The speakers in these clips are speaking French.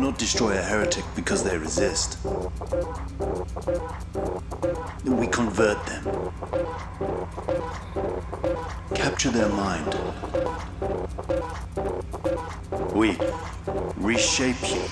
Not destroy a heretic because they resist. We convert them. Capture their mind. We reshape you.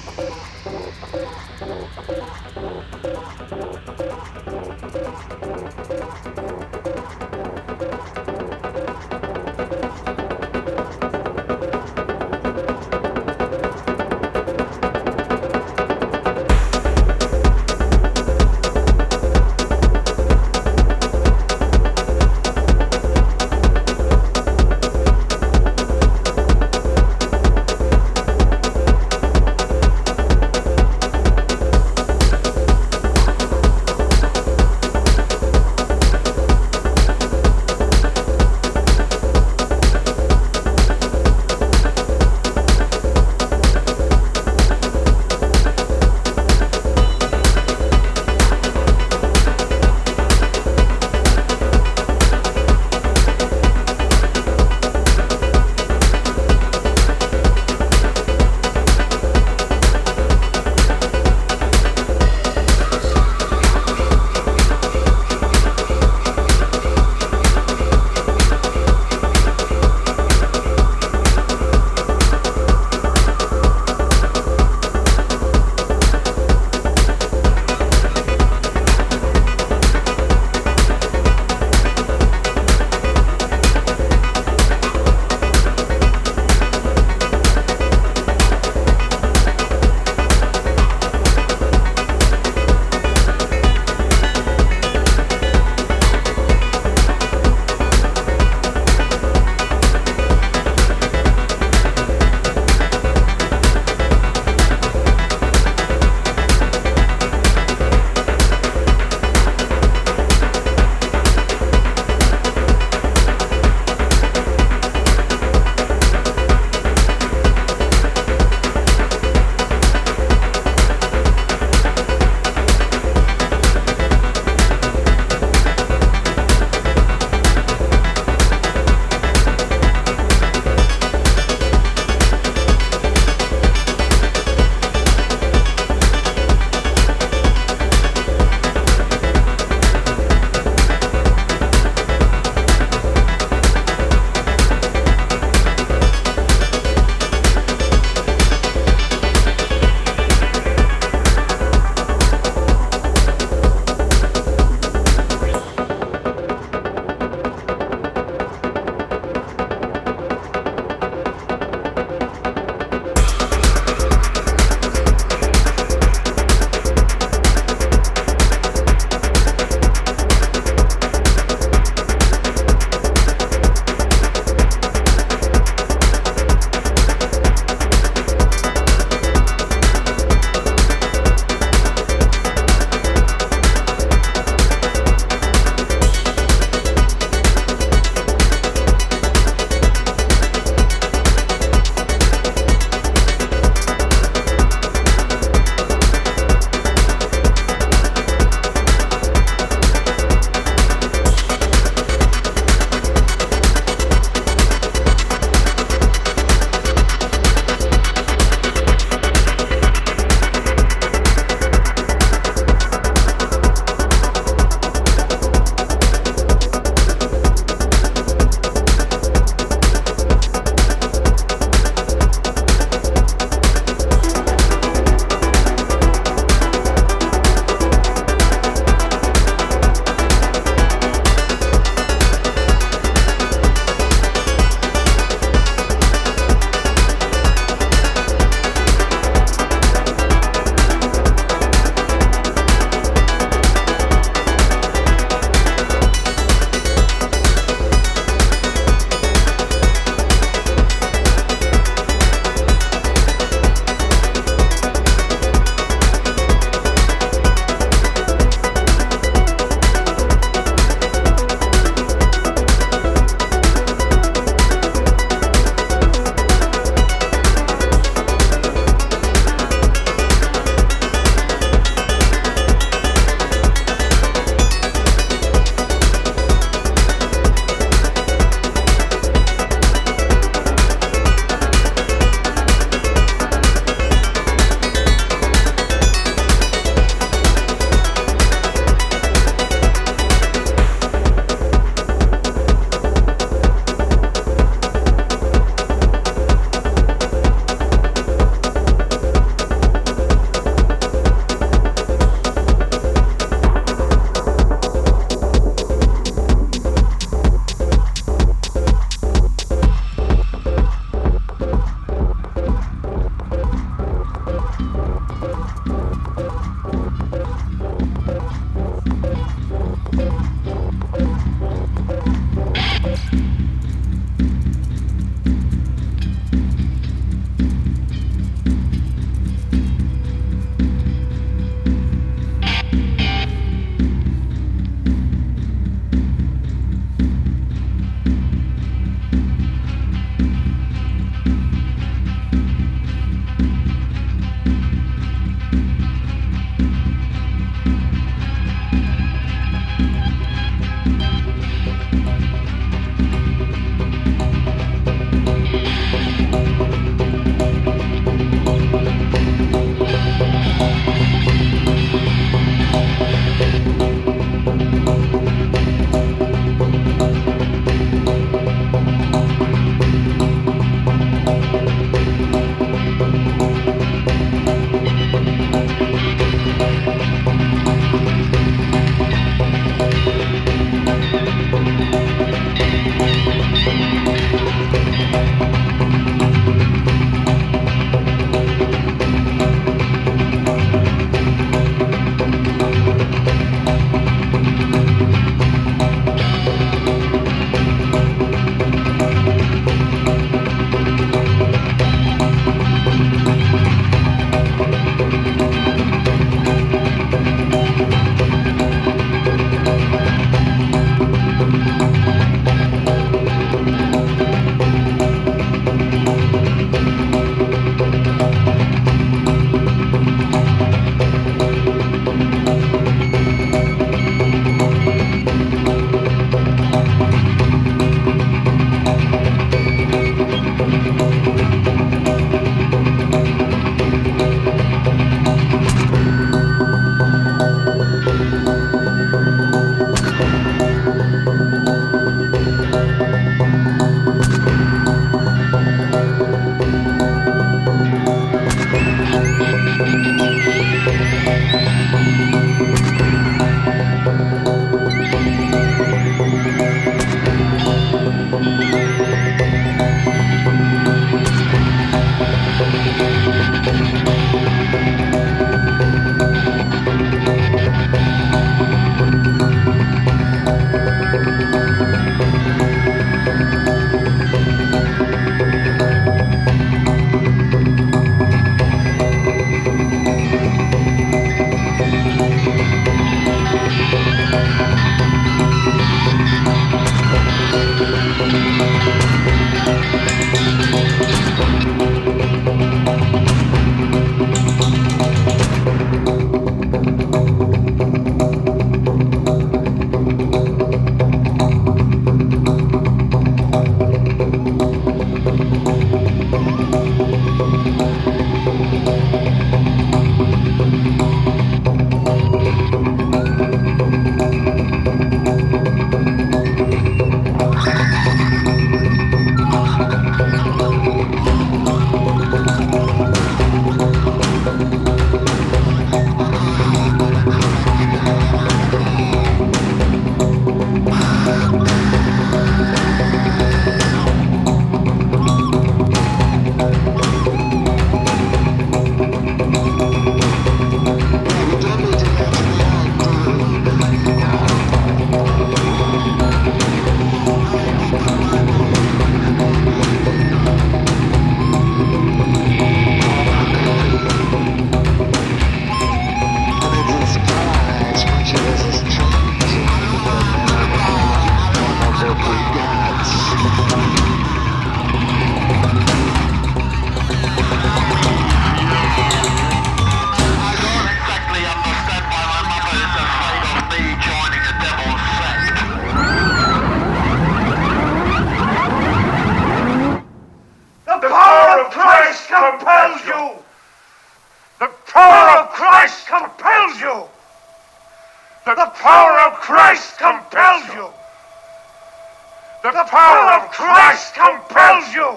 The power of Christ compels you.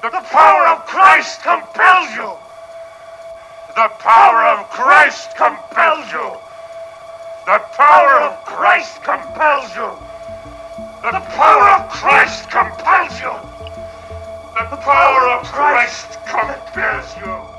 The power of Christ compels you. The power of Christ compels you. The power of Christ compels you. The power of Christ compels you. The power of Christ compels you.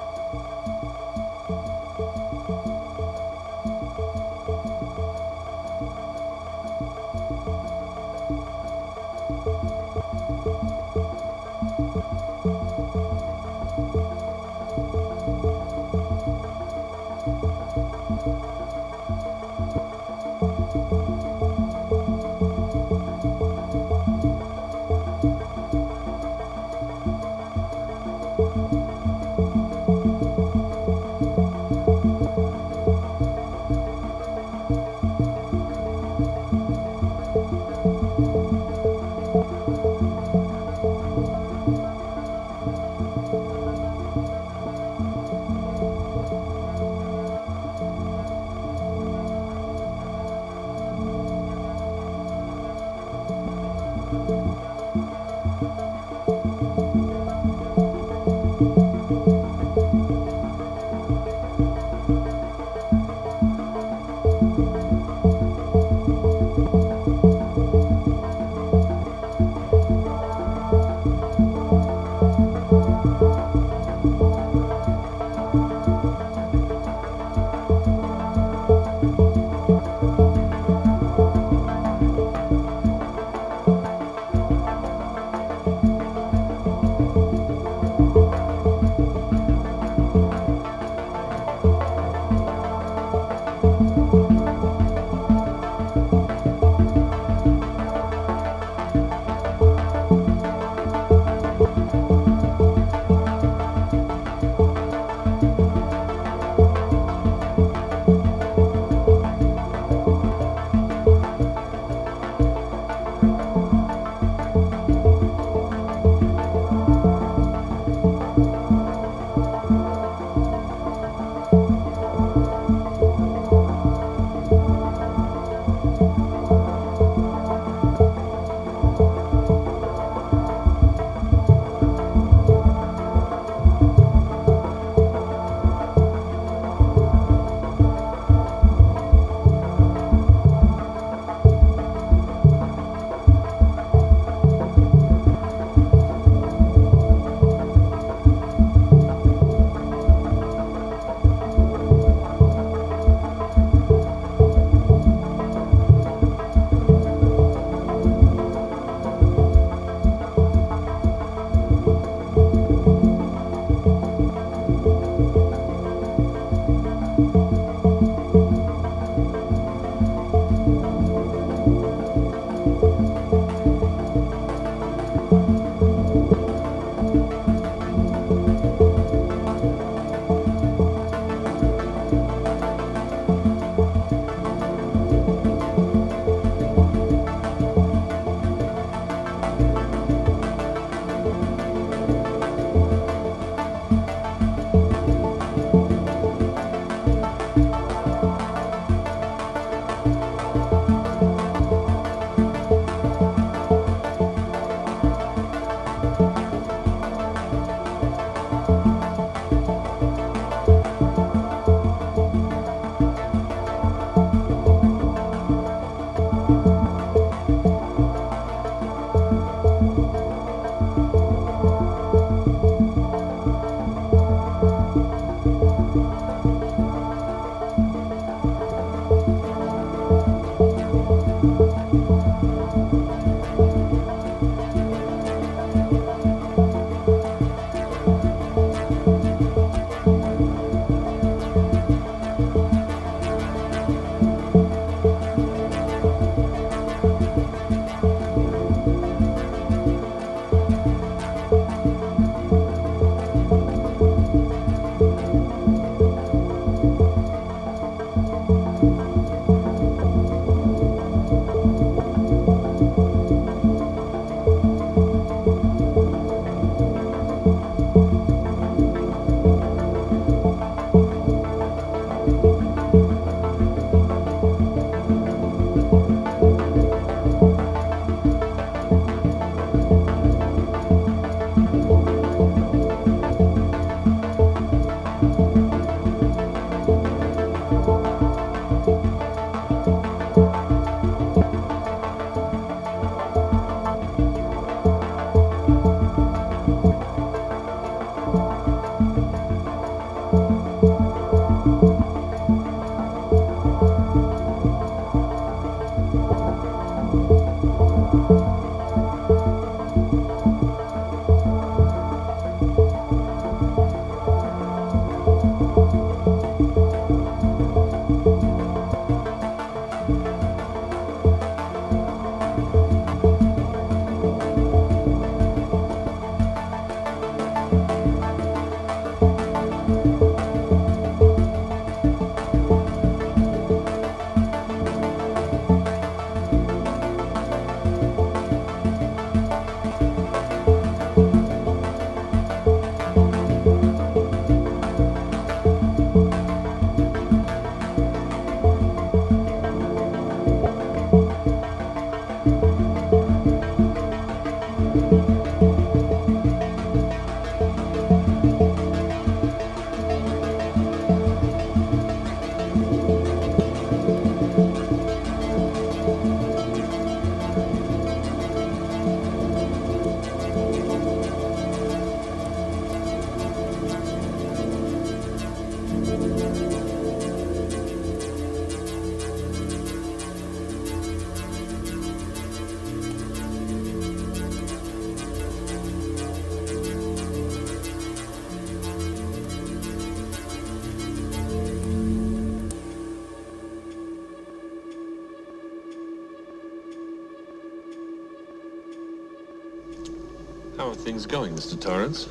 Things going, Mr. Torrance?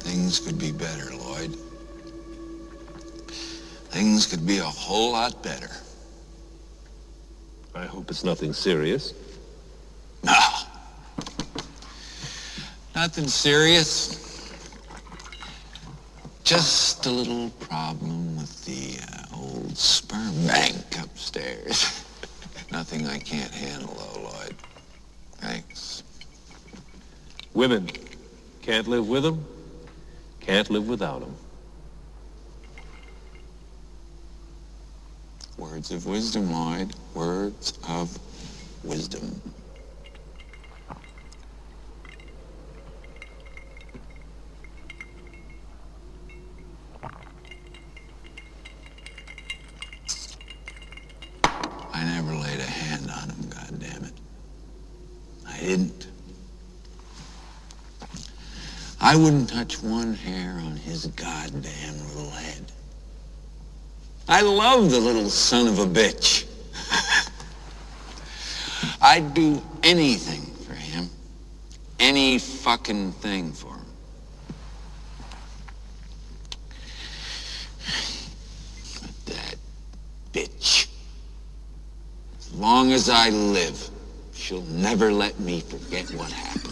Things could be better, Lloyd. Things could be a whole lot better. I hope it's nothing serious. No. Nothing serious. Just a little problem with the uh, old sperm bank upstairs. Nothing I can't handle, though, Lloyd. Thanks. Women can't live with them, can't live without them. Words of wisdom, Lloyd. Words of wisdom. I never laid a hand on him, goddammit. I didn't. I wouldn't touch one hair on his goddamn little head. I love the little son of a bitch. I'd do anything for him. Any fucking thing for him. But that bitch. As long as I live, she'll never let me forget what happened.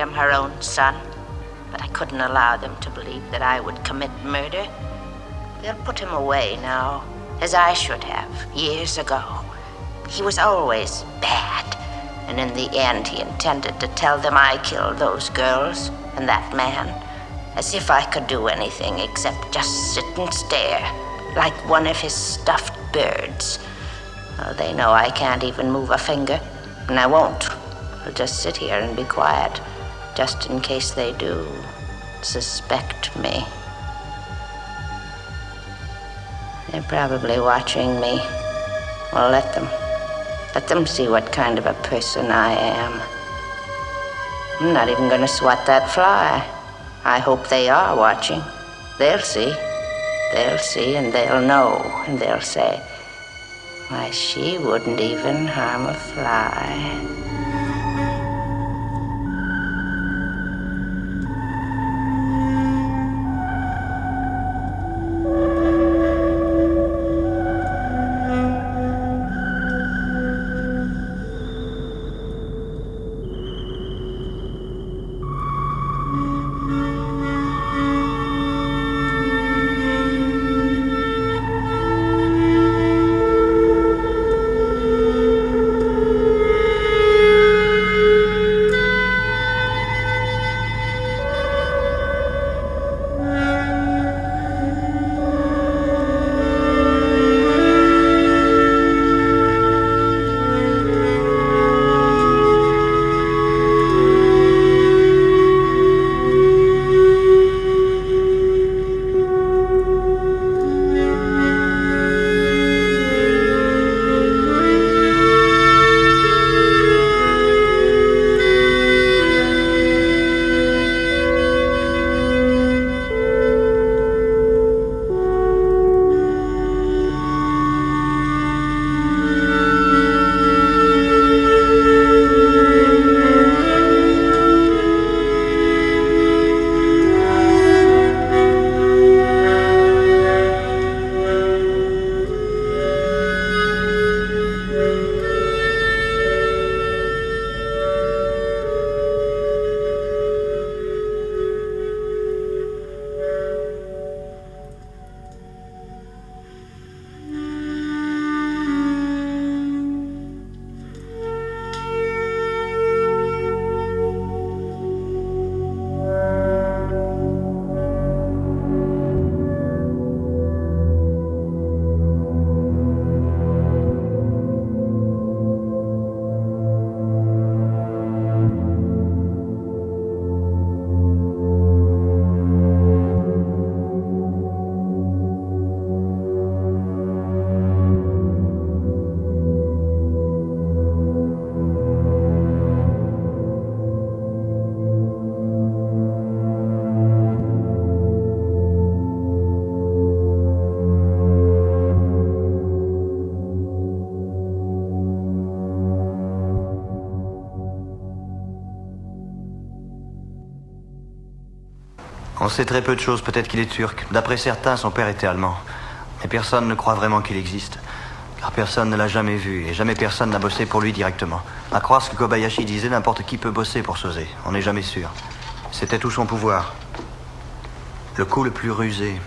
Condemn her own son, but I couldn't allow them to believe that I would commit murder. They'll put him away now, as I should have, years ago. He was always bad, and in the end, he intended to tell them I killed those girls and that man, as if I could do anything except just sit and stare, like one of his stuffed birds. They know I can't even move a finger, and I won't. I'll just sit here and be quiet, just in case they do suspect me. They're probably watching me. Well, let them. Let them see what kind of a person I am. I'm not even going to swat that fly. I hope they are watching. They'll see. They'll see and they'll know and they'll say, why, she wouldn't even harm a fly. Sait très peu de choses. Peut-être qu'il est turc. D'après certains, son père était allemand. Mais personne ne croit vraiment qu'il existe. Car personne ne l'a jamais vu et jamais personne n'a bossé pour lui directement. À croire ce que Kobayashi disait, n'importe qui peut bosser pour Sosé. On n'est jamais sûr. C'était tout son pouvoir. Le coup le plus rusé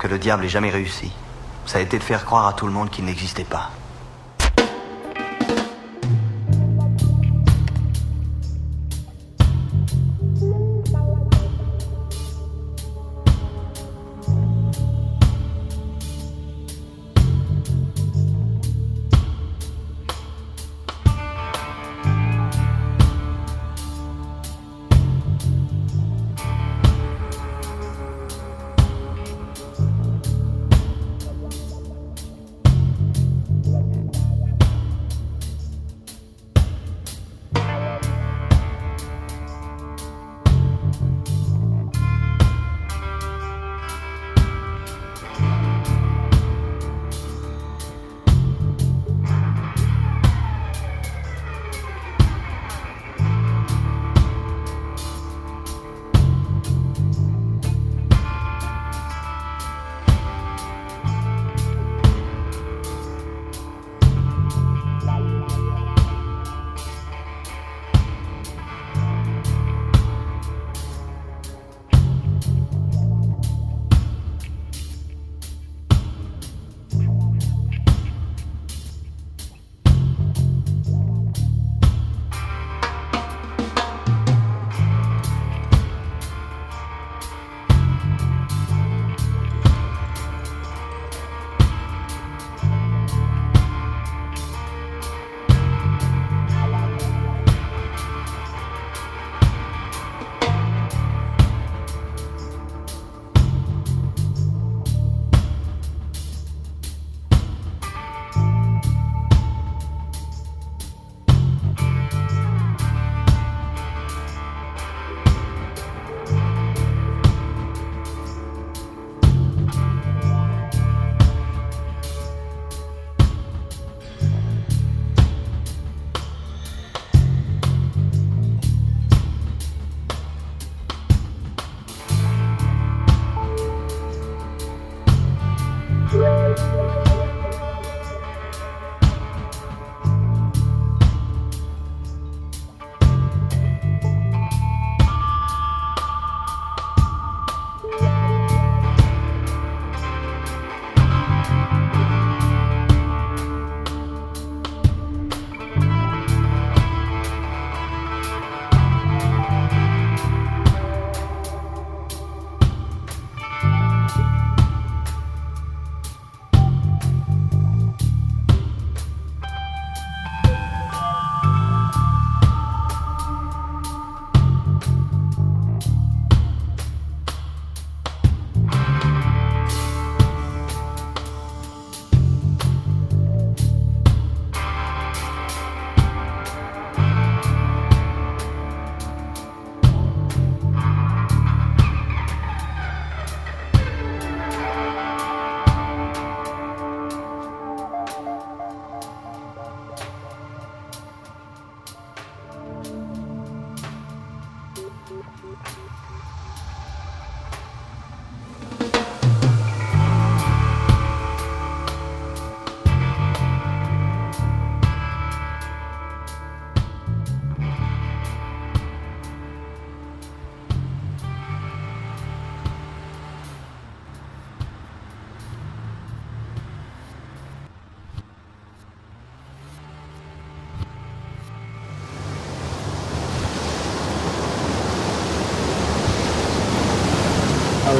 que le diable ait jamais réussi, ça a été de faire croire à tout le monde qu'il n'existait pas.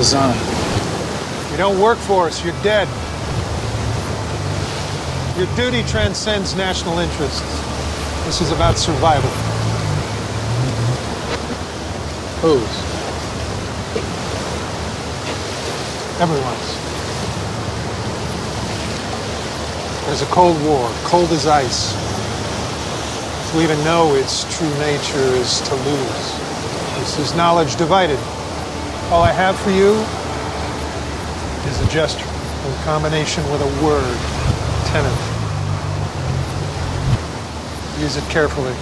Arizona. You don't work for us, you're dead. Your duty transcends national interests. This is about survival. Whose? Everyone's. There's a Cold War, cold as ice. To even know its true nature is to lose. This is knowledge divided. All I have for you is a gesture in combination with a word, tenant. Use it carefully.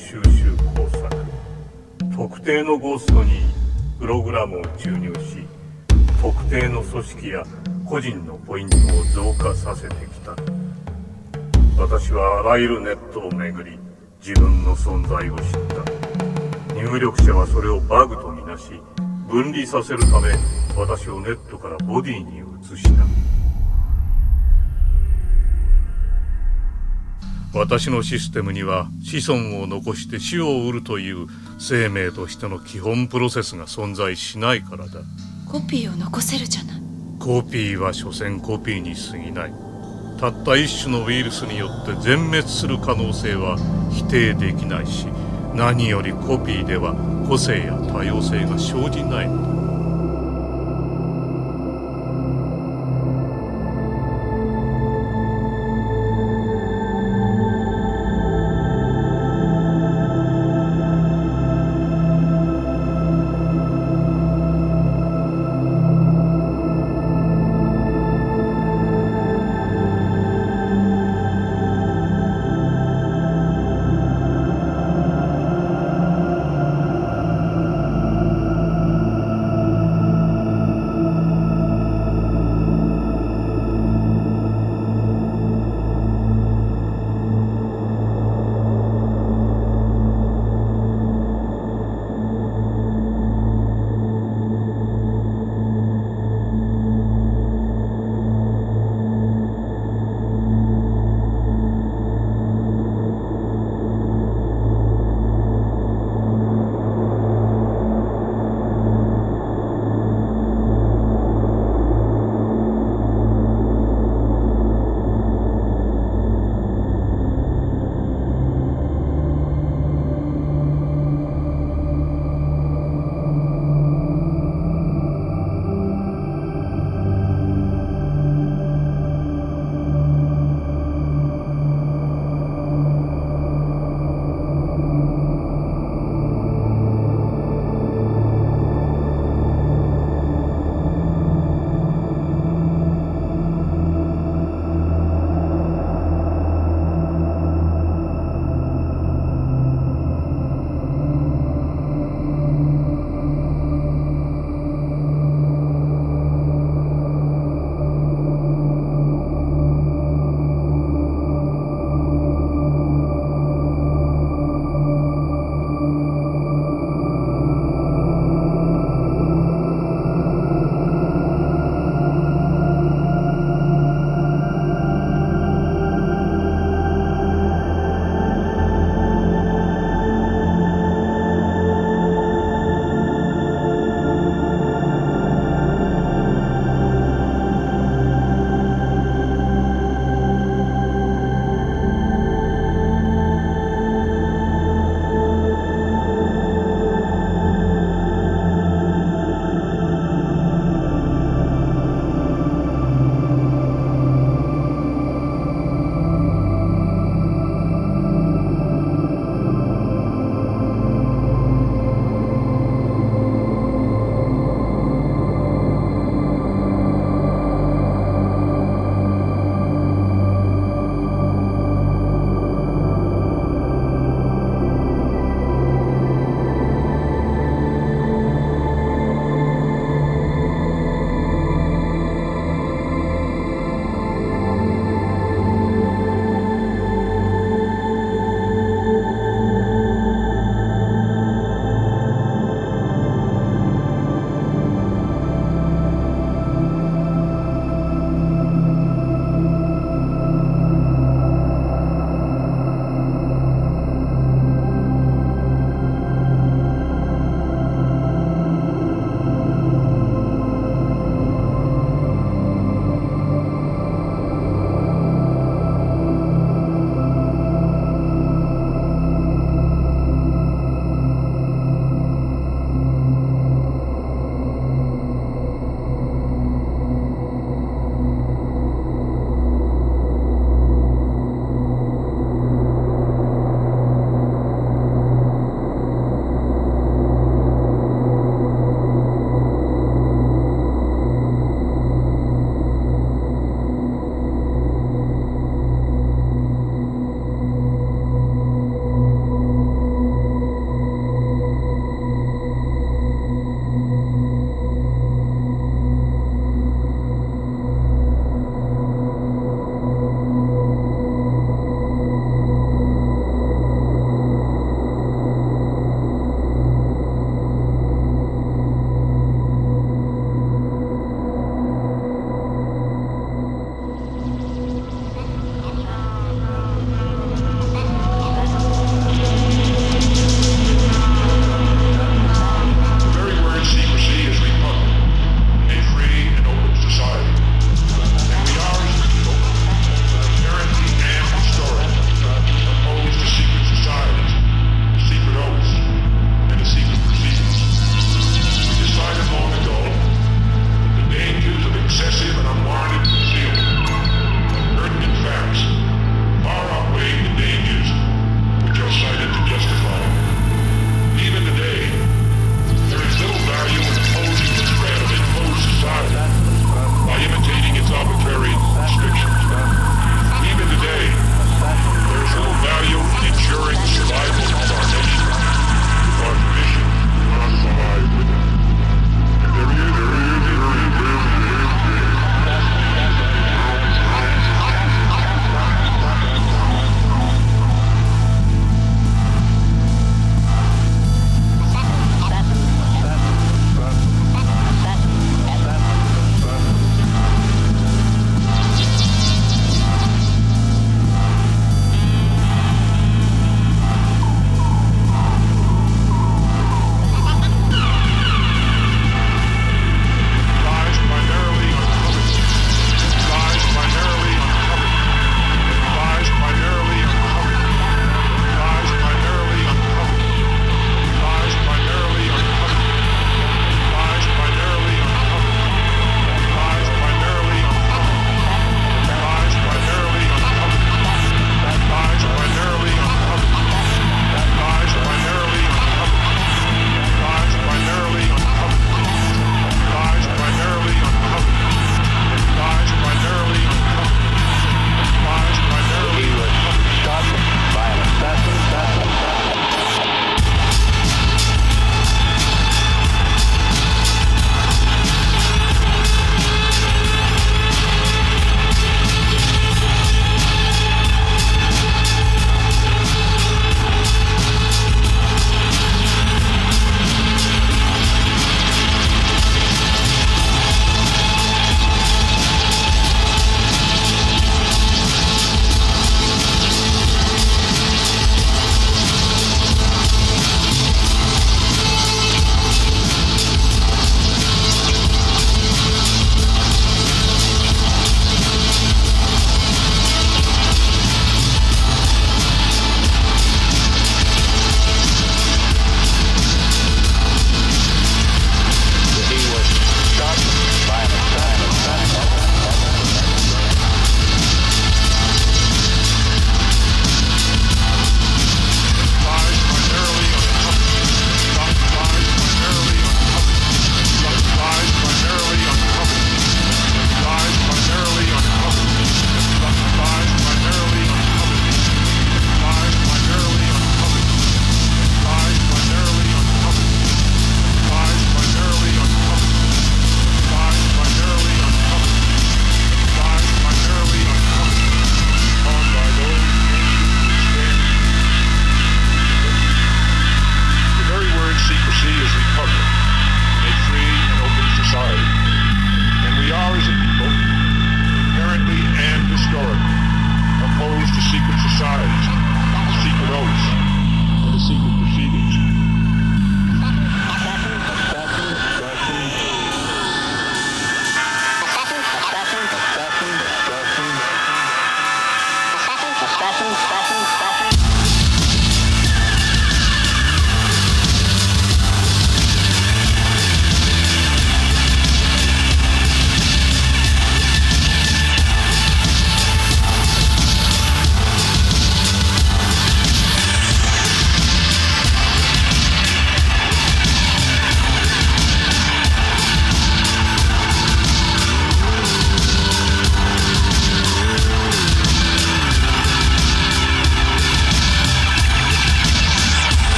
収集工作特定のゴーストにプログラムを注入し特定の組織や個人のポイントを増加させてきた私はあらゆるネットをめぐり自分の存在を知った入力者はそれをバグとみなし分離させるため私をネットからボディに移した私のシステムには子孫を残して死を得るという生命としての基本プロセスが存在しないからだ。コピーを残せるじゃない。コピーは所詮コピーに過ぎない。たった一種のウイルスによって全滅する可能性は否定できないし何よりコピーでは個性や多様性が生じない。のだ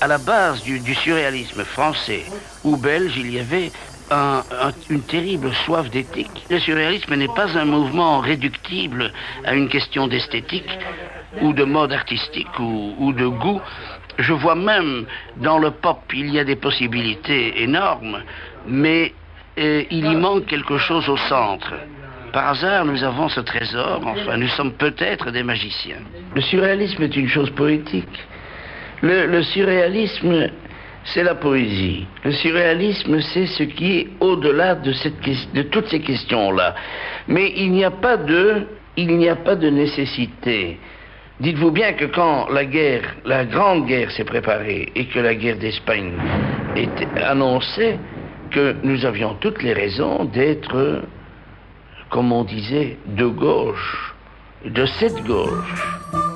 à la base du, surréalisme français ou belge, il y avait un- un- une terrible soif d'éthique. Le surréalisme n'est pas un mouvement réductible à une question d'esthétique ou de mode artistique ou, ou de goût. Je vois même dans le pop, il y a des possibilités énormes, mais euh, il y manque quelque chose au centre. Par hasard, nous avons ce trésor, enfin, nous sommes peut-être des magiciens. Le surréalisme est une chose poétique. Le, surréalisme, c'est la poésie. Le surréalisme, c'est ce qui est au-delà de, de toutes ces questions-là. Mais il n'y a pas de, il n'y a pas de nécessité. Dites-vous bien que quand la guerre, la grande guerre s'est préparée et que la guerre d'Espagne était annoncée, que nous avions toutes les raisons d'être, comme on disait, de gauche, de cette gauche.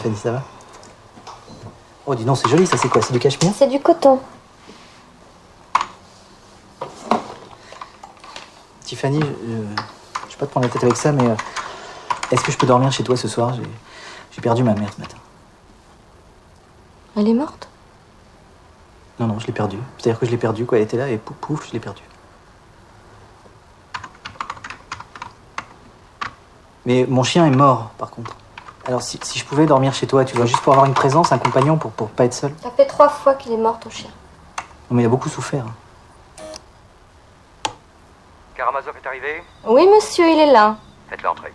Tiffany, ça va Oh, dis donc, c'est joli, ça c'est quoi? C'est du cachemire? C'est du coton. Tiffany, je, vais pas te prendre la tête avec ça, mais euh, est-ce que je peux dormir chez toi ce soir? J'ai j'ai perdu ma mère ce matin. Elle est morte? Non, non, je l'ai perdue. C'est-à-dire que je l'ai perdue, quoi. Elle était là et pouf, pouf, je l'ai perdue. Mais mon chien est mort, par contre. Alors, si, si je pouvais dormir chez toi, tu vois, juste pour avoir une présence, un compagnon, pour, pour pas être seul. Ça fait trois fois qu'il est mort, ton chien. Non, mais il a beaucoup souffert. Karamazov est arrivé Oui, monsieur, il est là. Faites l'entrée.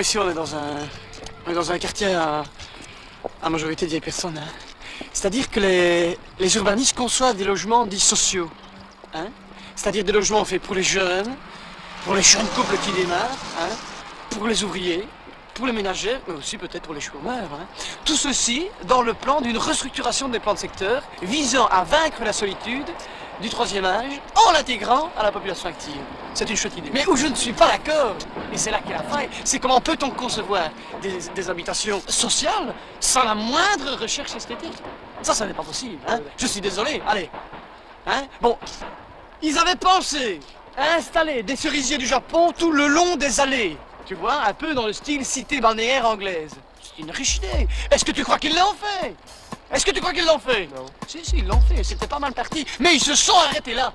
Ici, on est dans un, quartier à, majorité de personnes. hein. C'est-à-dire que les, urbanistes conçoivent des logements dits sociaux. hein. C'est-à-dire des logements faits pour les jeunes, pour les jeunes couples qui démarrent, hein, pour les ouvriers, pour les ménagères, mais aussi peut-être pour les chômeurs. Tout ceci dans le plan d'une restructuration des plans de secteur visant à vaincre la solitude du troisième âge en l'intégrant à la population active. C'est une chouette idée. Mais où je ne suis pas d'accord, et c'est là qu'est la faille, c'est comment peut-on concevoir des, des habitations sociales sans la moindre recherche esthétique? Ça, ça n'est pas possible. hein. Je suis désolé. Allez. Hein? Bon, ils avaient pensé à installer des cerisiers du Japon tout le long des allées. Tu vois, un peu dans le style cité balnéaire anglaise. C'est une riche idée. Est-ce que tu crois qu'ils l'ont fait? Est-ce que tu crois qu'ils l'ont fait? Non. Si, si, ils l'ont fait. C'était pas mal parti. Mais ils se sont arrêtés là.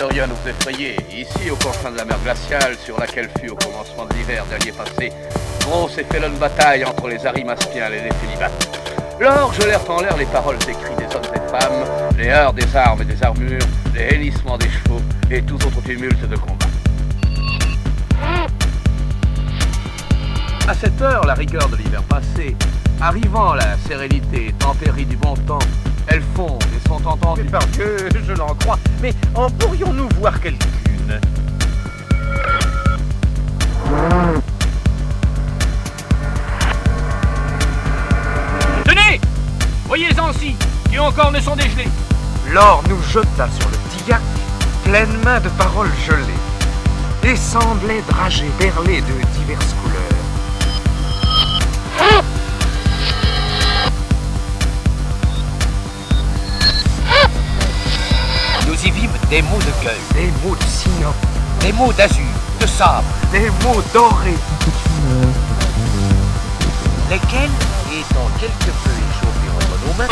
Dorian vous. Ici, au confin de la mer glaciale, sur laquelle fut au commencement de l'hiver dernier passé, grosse et félonne bataille entre les Arimaspiens et les Félibates. Lors gelèrent en l'air les paroles cris des hommes et des femmes, les heurts des armes et des armures, les hennissements des chevaux et tout autre tumulte de combat. À cette heure, la rigueur de l'hiver passé, arrivant la sérénité tempérée du bon temps, elles fondent sont entendues. Par Dieu, je l'en crois. Mais en pourrions-nous voir quelqu'une Tenez Voyez-en ci, qui encore ne sont dégelés. L'or nous jeta sur le tillac, pleine main de paroles gelées, et semblait drager berlé de diverses des mots de gueule, Des mots de sinople, des mots d'azur, de sabre, des mots dorés, lesquels, étant quelque peu échauffés entre nos mains,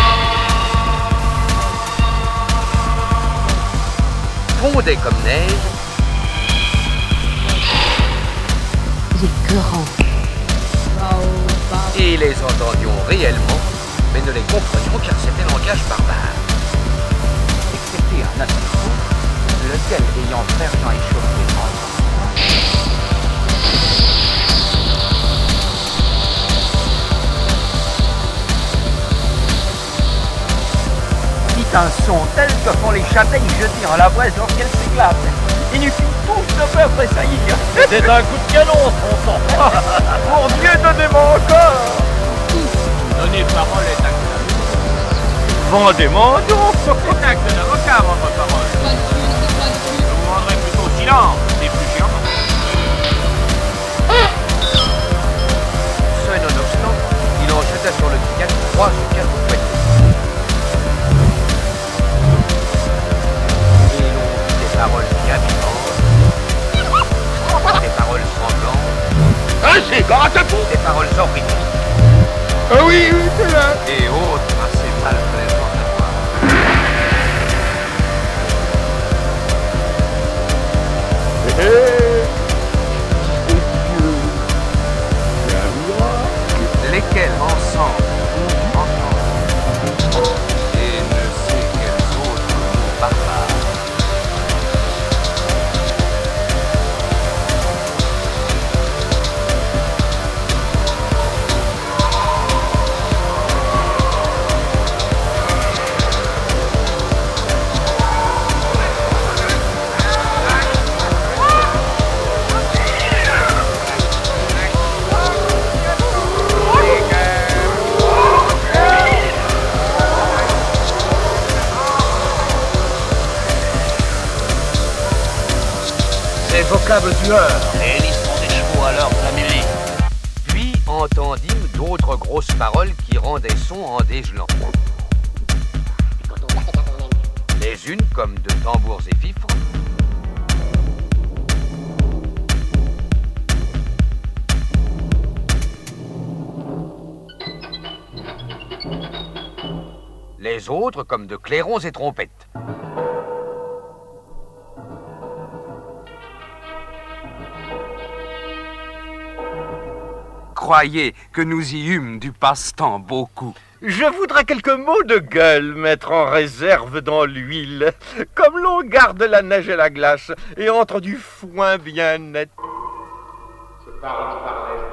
fondaient comme neige. Et les entendions réellement, mais ne les comprenions car c'était langage barbare. Un assistant, lequel ayant fervent échauffé en un son tel que font les châtaignes jetées en la braise lorsqu'elles s'éclatent. Il nous fit tous de peur tressaillir. C'est un coup de canon, son sang. Mon Dieu, donnez-moi encore Donner parole est donc C'est acte d'avocat, votre parole. Je vous rendrai plutôt silence, c'est plus charmant. Ce nonobstant, il en jeta sur le tillac trois ou quatre poignées. Et l'on dit des paroles gaminantes, des paroles Ah, c'est Garatapou des paroles horrifiques, Ah oui, oui, c'est là et autres Hey! Ces vocables tueurs Les des chevaux à l'heure de la mêlée. Puis entendîmes d'autres grosses paroles qui rendaient son en dégelant. Les unes comme de tambours et fifres, les autres comme de clairons et trompettes. Croyez que nous y eûmes du passe-temps beaucoup. Je voudrais quelques mots de gueule mettre en réserve dans l'huile, comme l'on garde la neige et la glace, et entre du foin bien net. Je parle, tu parlais, je parle,